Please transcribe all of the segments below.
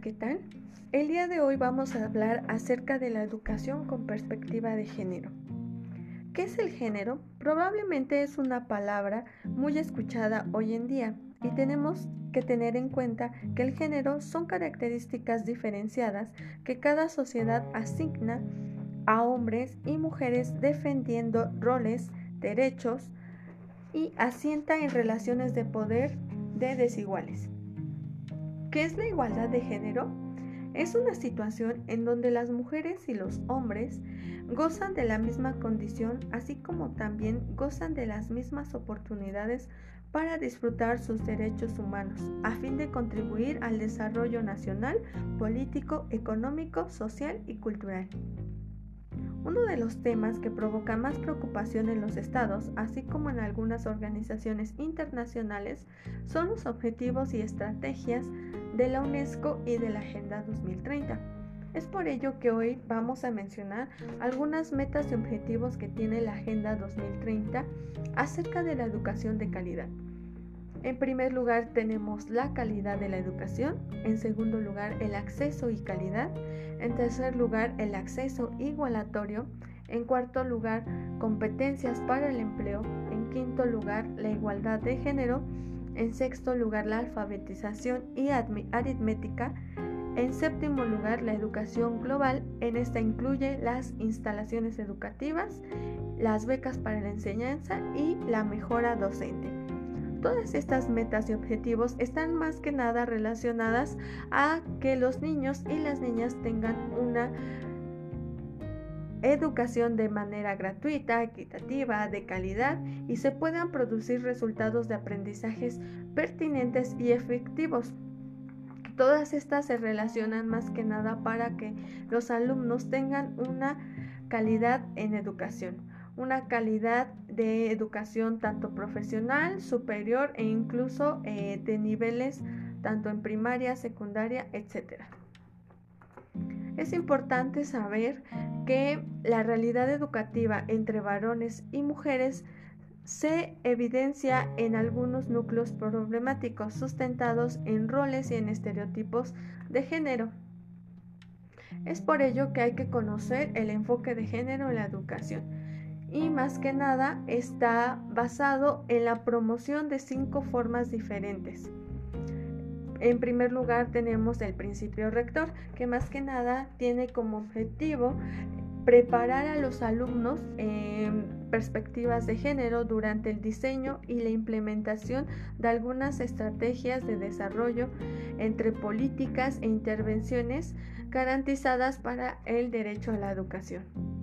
¿qué tal? El día de hoy vamos a hablar acerca de la educación con perspectiva de género. ¿Qué es el género? Probablemente es una palabra muy escuchada hoy en día y tenemos que tener en cuenta que el género son características diferenciadas que cada sociedad asigna a hombres y mujeres defendiendo roles, derechos y asienta en relaciones de poder de desiguales. ¿Qué es la igualdad de género? Es una situación en donde las mujeres y los hombres gozan de la misma condición, así como también gozan de las mismas oportunidades para disfrutar sus derechos humanos, a fin de contribuir al desarrollo nacional, político, económico, social y cultural. Uno de los temas que provoca más preocupación en los estados, así como en algunas organizaciones internacionales, son los objetivos y estrategias de la UNESCO y de la Agenda 2030. Es por ello que hoy vamos a mencionar algunas metas y objetivos que tiene la Agenda 2030 acerca de la educación de calidad. En primer lugar tenemos la calidad de la educación, en segundo lugar el acceso y calidad, en tercer lugar el acceso igualatorio, en cuarto lugar competencias para el empleo, en quinto lugar la igualdad de género, en sexto lugar la alfabetización y aritmética, en séptimo lugar la educación global, en esta incluye las instalaciones educativas, las becas para la enseñanza y la mejora docente. Todas estas metas y objetivos están más que nada relacionadas a que los niños y las niñas tengan una educación de manera gratuita, equitativa, de calidad y se puedan producir resultados de aprendizajes pertinentes y efectivos. Todas estas se relacionan más que nada para que los alumnos tengan una calidad en educación una calidad de educación tanto profesional, superior e incluso eh, de niveles tanto en primaria, secundaria, etc. Es importante saber que la realidad educativa entre varones y mujeres se evidencia en algunos núcleos problemáticos sustentados en roles y en estereotipos de género. Es por ello que hay que conocer el enfoque de género en la educación y más que nada está basado en la promoción de cinco formas diferentes. En primer lugar tenemos el principio rector, que más que nada tiene como objetivo preparar a los alumnos en perspectivas de género durante el diseño y la implementación de algunas estrategias de desarrollo entre políticas e intervenciones garantizadas para el derecho a la educación.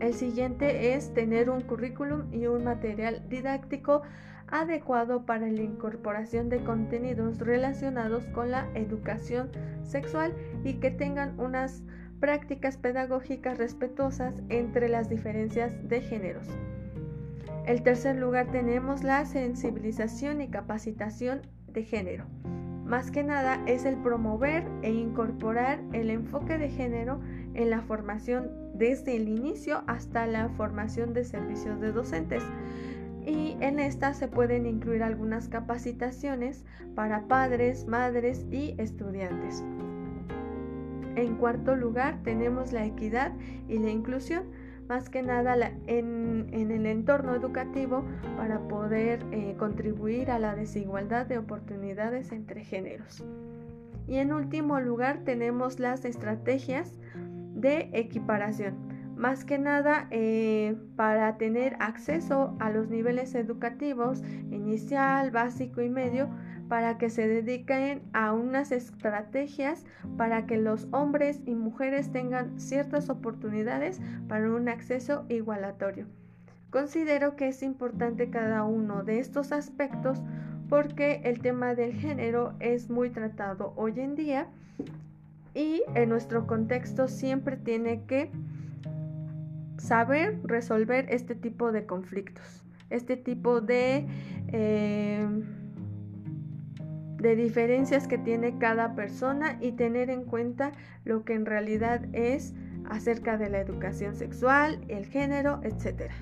El siguiente es tener un currículum y un material didáctico adecuado para la incorporación de contenidos relacionados con la educación sexual y que tengan unas prácticas pedagógicas respetuosas entre las diferencias de géneros. En tercer lugar tenemos la sensibilización y capacitación de género. Más que nada es el promover e incorporar el enfoque de género en la formación desde el inicio hasta la formación de servicios de docentes. Y en esta se pueden incluir algunas capacitaciones para padres, madres y estudiantes. En cuarto lugar tenemos la equidad y la inclusión más que nada en, el entorno educativo para poder eh, contribuir a la desigualdad de oportunidades entre géneros. Y en último lugar tenemos las estrategias de equiparación, más que nada eh, para tener acceso a los niveles educativos inicial, básico y medio para que se dediquen a unas estrategias para que los hombres y mujeres tengan ciertas oportunidades para un acceso igualatorio. Considero que es importante cada uno de estos aspectos porque el tema del género es muy tratado hoy en día y en nuestro contexto siempre tiene que saber resolver este tipo de conflictos, este tipo de... Eh, de diferencias que tiene cada persona y tener en cuenta lo que en realidad es acerca de la educación sexual, el género, etcétera.